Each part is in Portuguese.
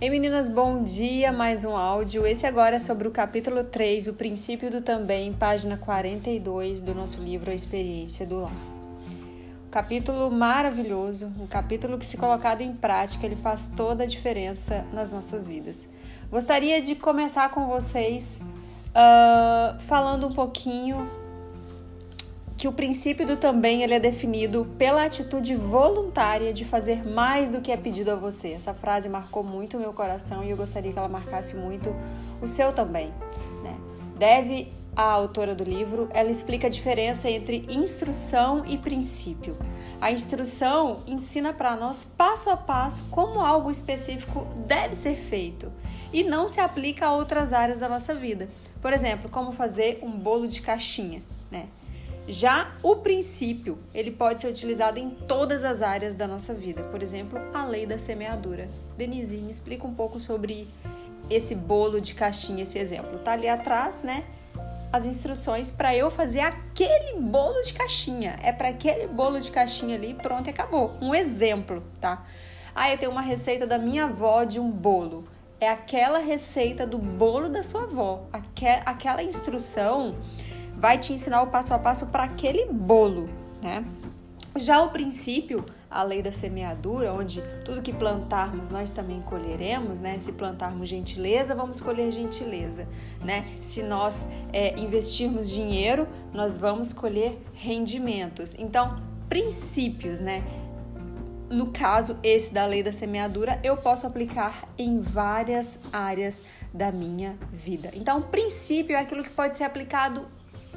Ei meninas, bom dia, mais um áudio. Esse agora é sobre o capítulo 3, o princípio do também, página 42 do nosso livro A Experiência do Lar. Um capítulo maravilhoso, um capítulo que se colocado em prática, ele faz toda a diferença nas nossas vidas. Gostaria de começar com vocês uh, falando um pouquinho que o princípio do também ele é definido pela atitude voluntária de fazer mais do que é pedido a você. Essa frase marcou muito o meu coração e eu gostaria que ela marcasse muito o seu também. Né? Deve a autora do livro, ela explica a diferença entre instrução e princípio. A instrução ensina para nós passo a passo como algo específico deve ser feito e não se aplica a outras áreas da nossa vida. Por exemplo, como fazer um bolo de caixinha, né? Já o princípio, ele pode ser utilizado em todas as áreas da nossa vida. Por exemplo, a lei da semeadura. Denise, me explica um pouco sobre esse bolo de caixinha, esse exemplo. Tá ali atrás, né? As instruções para eu fazer aquele bolo de caixinha. É para aquele bolo de caixinha ali, pronto, acabou. Um exemplo, tá? Ah, eu tenho uma receita da minha avó de um bolo. É aquela receita do bolo da sua avó. Aquela instrução vai te ensinar o passo a passo para aquele bolo, né? Já o princípio, a lei da semeadura, onde tudo que plantarmos nós também colheremos, né? Se plantarmos gentileza, vamos colher gentileza, né? Se nós é, investirmos dinheiro, nós vamos colher rendimentos. Então, princípios, né? No caso, esse da lei da semeadura, eu posso aplicar em várias áreas da minha vida. Então, princípio é aquilo que pode ser aplicado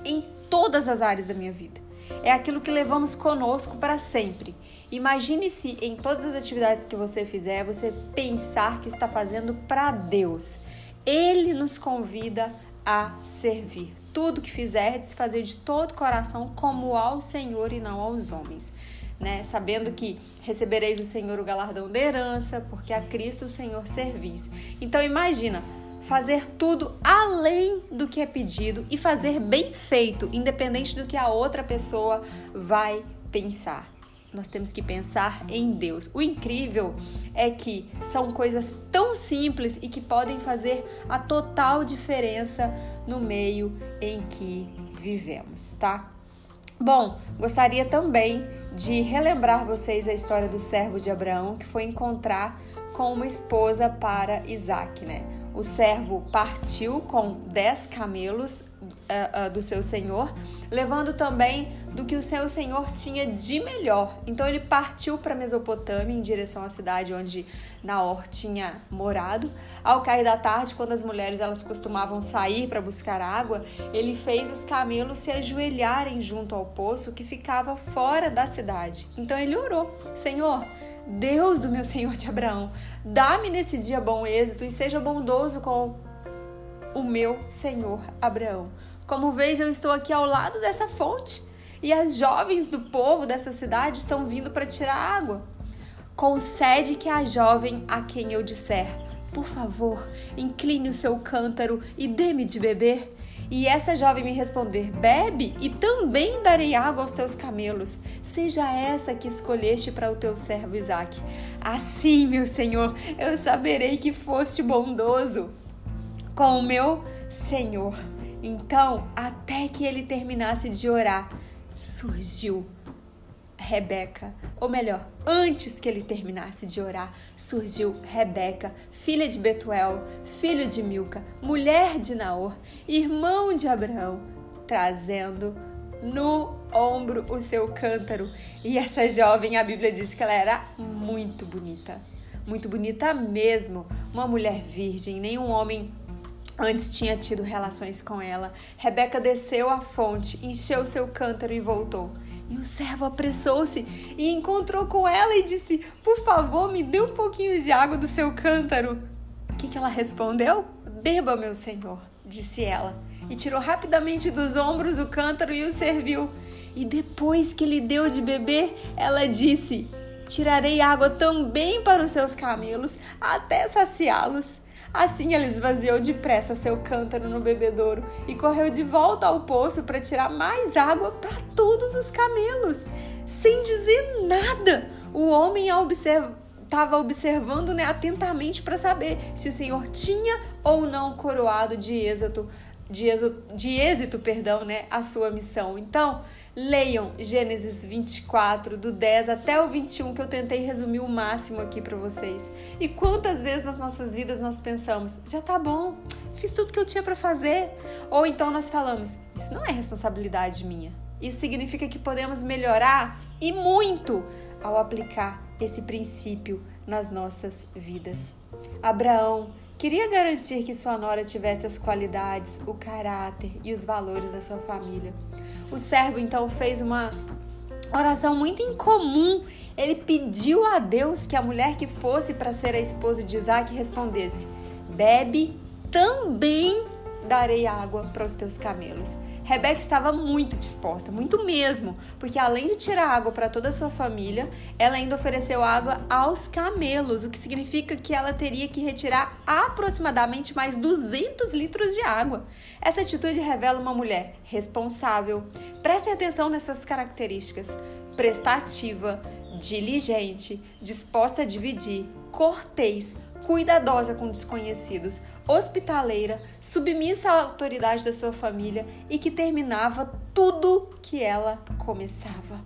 em todas as áreas da minha vida. É aquilo que levamos conosco para sempre. Imagine se em todas as atividades que você fizer, você pensar que está fazendo para Deus. Ele nos convida a servir. Tudo que fizerdes, fazer de todo coração como ao Senhor e não aos homens. Né? Sabendo que recebereis do Senhor o galardão da herança, porque a Cristo o Senhor servis. Então imagina, fazer tudo além do que é pedido e fazer bem feito, independente do que a outra pessoa vai pensar. Nós temos que pensar em Deus. O incrível é que são coisas tão simples e que podem fazer a total diferença no meio em que vivemos, tá? Bom, gostaria também de relembrar vocês a história do servo de Abraão que foi encontrar com uma esposa para Isaac, né? O servo partiu com dez camelos uh, uh, do seu senhor, levando também do que o seu senhor tinha de melhor. Então ele partiu para Mesopotâmia em direção à cidade onde Naor tinha morado. Ao cair da tarde, quando as mulheres elas costumavam sair para buscar água, ele fez os camelos se ajoelharem junto ao poço que ficava fora da cidade. Então ele orou: Senhor, Deus do meu Senhor de Abraão, dá-me nesse dia bom êxito e seja bondoso com o meu Senhor Abraão. Como vês, eu estou aqui ao lado dessa fonte e as jovens do povo dessa cidade estão vindo para tirar água. Concede que a jovem a quem eu disser, por favor, incline o seu cântaro e dê-me de beber e essa jovem me responder: Bebe, e também darei água aos teus camelos. Seja essa que escolheste para o teu servo Isaque. Assim, meu senhor, eu saberei que foste bondoso com o meu senhor. Então, até que ele terminasse de orar, surgiu Rebeca, ou melhor, antes que ele terminasse de orar, surgiu Rebeca, filha de Betuel, filho de Milca, mulher de Naor, irmão de Abraão, trazendo no ombro o seu cântaro. E essa jovem, a Bíblia diz que ela era muito bonita, muito bonita mesmo, uma mulher virgem, nenhum homem antes tinha tido relações com ela. Rebeca desceu à fonte, encheu seu cântaro e voltou. E o servo apressou-se e encontrou com ela e disse: Por favor, me dê um pouquinho de água do seu cântaro. O que, que ela respondeu? Beba, meu senhor, disse ela. E tirou rapidamente dos ombros o cântaro e o serviu. E depois que lhe deu de beber, ela disse: Tirarei água também para os seus camelos, até saciá-los. Assim ela esvaziou depressa seu cântaro no bebedouro e correu de volta ao poço para tirar mais água para todos os camelos. Sem dizer nada, o homem a observar estava observando né, atentamente para saber se o Senhor tinha ou não coroado de êxito, de êxito, de êxito perdão, né, a sua missão. Então, leiam Gênesis 24, do 10 até o 21, que eu tentei resumir o máximo aqui para vocês. E quantas vezes nas nossas vidas nós pensamos, já tá bom, fiz tudo que eu tinha para fazer. Ou então nós falamos, isso não é responsabilidade minha. Isso significa que podemos melhorar e muito ao aplicar esse princípio nas nossas vidas. Abraão queria garantir que sua nora tivesse as qualidades, o caráter e os valores da sua família. O servo então fez uma oração muito incomum. Ele pediu a Deus que a mulher que fosse para ser a esposa de Isaac respondesse: Bebe também darei água para os teus camelos. Rebeca estava muito disposta, muito mesmo, porque além de tirar água para toda a sua família, ela ainda ofereceu água aos camelos, o que significa que ela teria que retirar aproximadamente mais 200 litros de água. Essa atitude revela uma mulher responsável. Prestem atenção nessas características: prestativa, diligente, disposta a dividir, cortês, cuidadosa com desconhecidos, hospitaleira, submissa à autoridade da sua família e que terminava tudo que ela começava.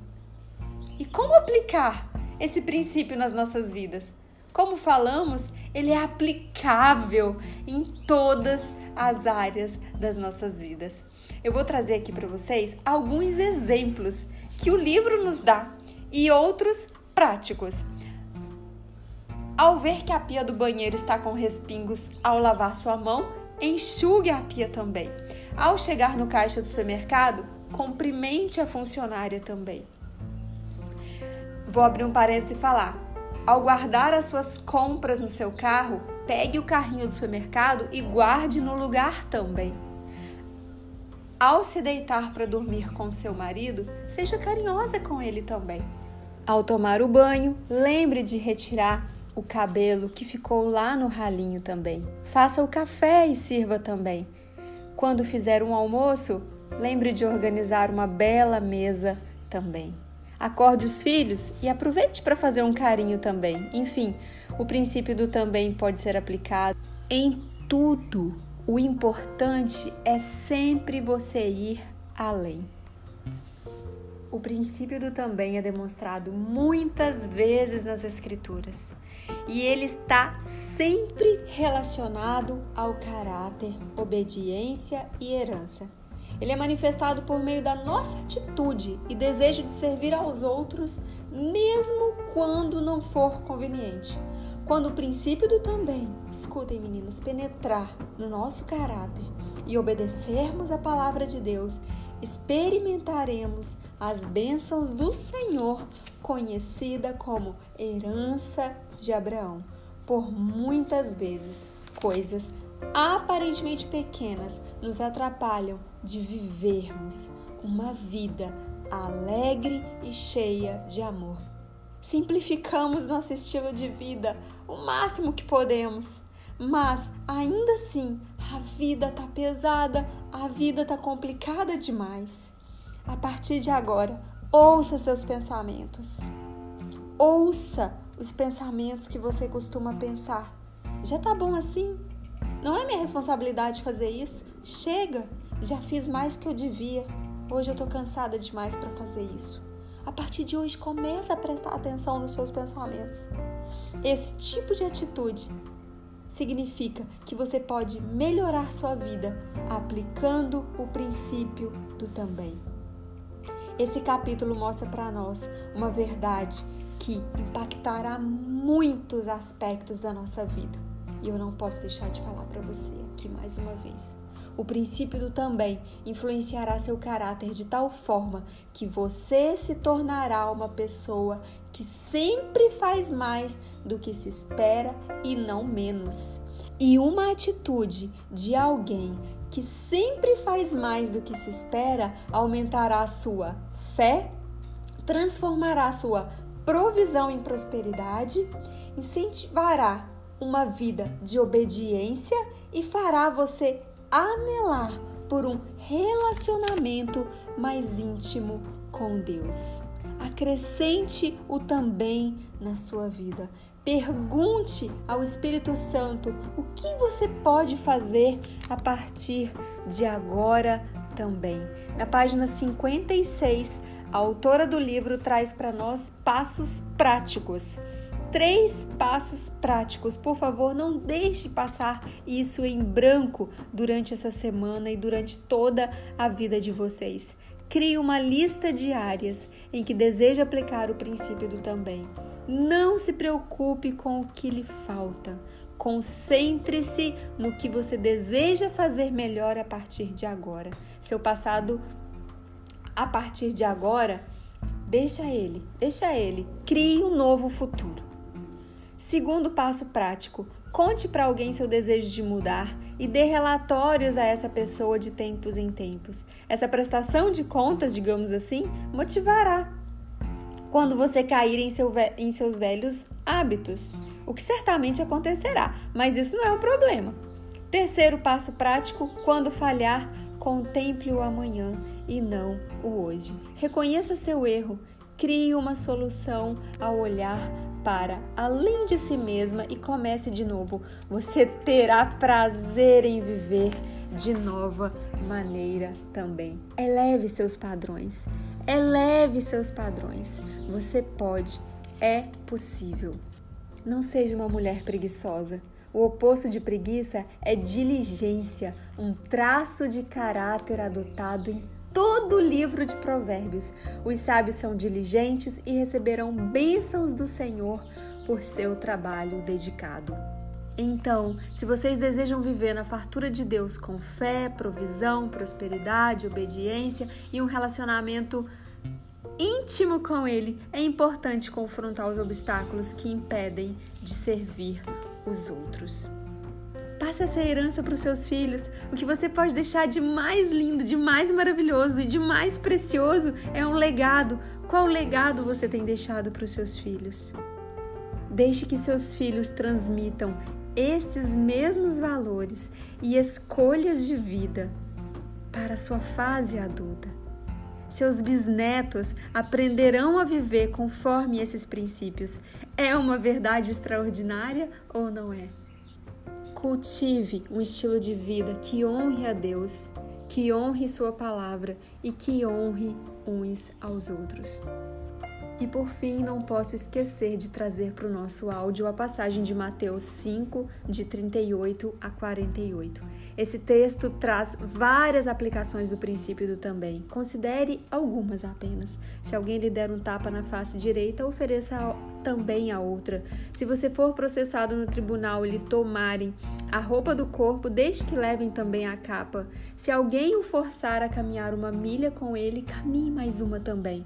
E como aplicar esse princípio nas nossas vidas? Como falamos, ele é aplicável em todas as áreas das nossas vidas. Eu vou trazer aqui para vocês alguns exemplos que o livro nos dá e outros práticos ao ver que a pia do banheiro está com respingos ao lavar sua mão, enxugue a pia também. Ao chegar no caixa do supermercado, cumprimente a funcionária também. Vou abrir um parênteses e falar. Ao guardar as suas compras no seu carro, pegue o carrinho do supermercado e guarde no lugar também. Ao se deitar para dormir com seu marido, seja carinhosa com ele também. Ao tomar o banho, lembre de retirar o cabelo que ficou lá no ralinho também. Faça o café e sirva também. Quando fizer um almoço, lembre de organizar uma bela mesa também. Acorde os filhos e aproveite para fazer um carinho também. Enfim, o princípio do também pode ser aplicado em tudo. O importante é sempre você ir além. O princípio do também é demonstrado muitas vezes nas Escrituras e ele está sempre relacionado ao caráter, obediência e herança. Ele é manifestado por meio da nossa atitude e desejo de servir aos outros, mesmo quando não for conveniente. Quando o princípio do também, escutem meninas, penetrar no nosso caráter e obedecermos a palavra de Deus, experimentaremos as bênçãos do Senhor conhecida como herança de Abraão. Por muitas vezes, coisas aparentemente pequenas nos atrapalham de vivermos uma vida alegre e cheia de amor. Simplificamos nosso estilo de vida o máximo que podemos, mas ainda assim a vida tá pesada, a vida tá complicada demais. A partir de agora, Ouça seus pensamentos. Ouça os pensamentos que você costuma pensar. Já tá bom assim? Não é minha responsabilidade fazer isso? Chega! Já fiz mais que eu devia. Hoje eu tô cansada demais para fazer isso. A partir de hoje, comece a prestar atenção nos seus pensamentos. Esse tipo de atitude significa que você pode melhorar sua vida aplicando o princípio do também. Esse capítulo mostra para nós uma verdade que impactará muitos aspectos da nossa vida. E eu não posso deixar de falar para você aqui mais uma vez. O princípio do também influenciará seu caráter de tal forma que você se tornará uma pessoa que sempre faz mais do que se espera e não menos. E uma atitude de alguém que sempre faz mais do que se espera aumentará a sua fé, transformará a sua provisão em prosperidade, incentivará uma vida de obediência e fará você anelar por um relacionamento mais íntimo com Deus. Acrescente o também na sua vida. Pergunte ao Espírito Santo o que você pode fazer a partir de agora também. Na página 56, a autora do livro traz para nós passos práticos. Três passos práticos. Por favor, não deixe passar isso em branco durante essa semana e durante toda a vida de vocês. Crie uma lista de áreas em que deseja aplicar o princípio do também. Não se preocupe com o que lhe falta. Concentre-se no que você deseja fazer melhor a partir de agora. Seu passado a partir de agora, deixa ele, deixa ele, crie um novo futuro. Segundo passo prático, conte para alguém seu desejo de mudar e dê relatórios a essa pessoa de tempos em tempos. Essa prestação de contas, digamos assim, motivará quando você cair em, seu, em seus velhos hábitos, o que certamente acontecerá, mas isso não é um problema. Terceiro passo prático: quando falhar, contemple o amanhã e não o hoje. Reconheça seu erro, crie uma solução ao olhar para além de si mesma e comece de novo. Você terá prazer em viver de nova maneira também. Eleve seus padrões. Eleve seus padrões. Você pode, é possível. Não seja uma mulher preguiçosa. O oposto de preguiça é diligência, um traço de caráter adotado em todo o livro de Provérbios. Os sábios são diligentes e receberão bênçãos do Senhor por seu trabalho dedicado. Então, se vocês desejam viver na fartura de Deus com fé, provisão, prosperidade, obediência e um relacionamento íntimo com Ele, é importante confrontar os obstáculos que impedem de servir os outros. Passe essa herança para os seus filhos. O que você pode deixar de mais lindo, de mais maravilhoso e de mais precioso é um legado. Qual legado você tem deixado para os seus filhos? Deixe que seus filhos transmitam esses mesmos valores e escolhas de vida para a sua fase adulta. Seus bisnetos aprenderão a viver conforme esses princípios. É uma verdade extraordinária ou não é? Cultive um estilo de vida que honre a Deus, que honre Sua palavra e que honre uns aos outros. E por fim, não posso esquecer de trazer para o nosso áudio a passagem de Mateus 5, de 38 a 48. Esse texto traz várias aplicações do princípio do também. Considere algumas apenas. Se alguém lhe der um tapa na face direita, ofereça também a outra. Se você for processado no tribunal e lhe tomarem a roupa do corpo, deixe que levem também a capa. Se alguém o forçar a caminhar uma milha com ele, caminhe mais uma também.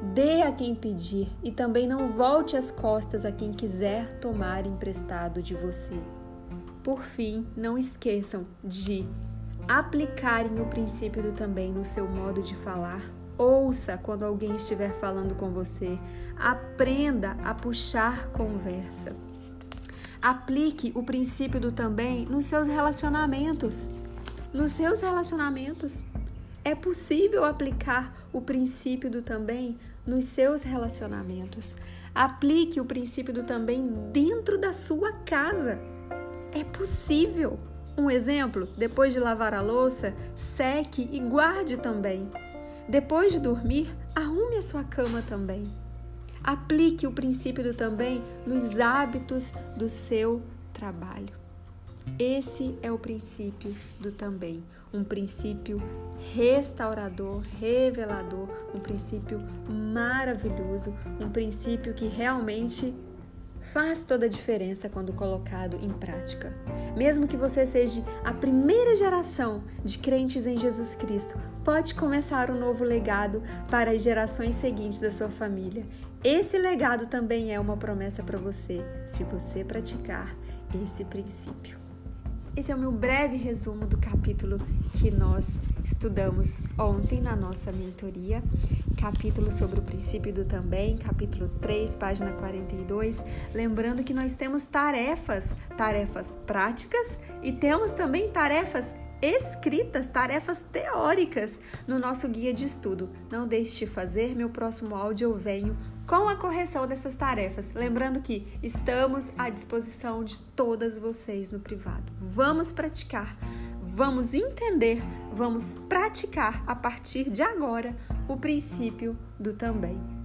Dê a quem pedir e também não volte as costas a quem quiser tomar emprestado de você. Por fim, não esqueçam de aplicarem o princípio do também no seu modo de falar. Ouça quando alguém estiver falando com você. Aprenda a puxar conversa. Aplique o princípio do também nos seus relacionamentos. Nos seus relacionamentos. É possível aplicar o princípio do também nos seus relacionamentos. Aplique o princípio do também dentro da sua casa. É possível. Um exemplo: depois de lavar a louça, seque e guarde também. Depois de dormir, arrume a sua cama também. Aplique o princípio do também nos hábitos do seu trabalho. Esse é o princípio do também, um princípio restaurador, revelador, um princípio maravilhoso, um princípio que realmente faz toda a diferença quando colocado em prática. Mesmo que você seja a primeira geração de crentes em Jesus Cristo, pode começar um novo legado para as gerações seguintes da sua família. Esse legado também é uma promessa para você, se você praticar esse princípio. Esse é o meu breve resumo do capítulo que nós estudamos ontem na nossa mentoria. Capítulo sobre o princípio do também, capítulo 3, página 42. Lembrando que nós temos tarefas, tarefas práticas e temos também tarefas escritas, tarefas teóricas no nosso guia de estudo. Não deixe de fazer, meu próximo áudio eu venho com a correção dessas tarefas. Lembrando que estamos à disposição de todas vocês no privado. Vamos praticar, vamos entender, vamos praticar a partir de agora o princípio do também.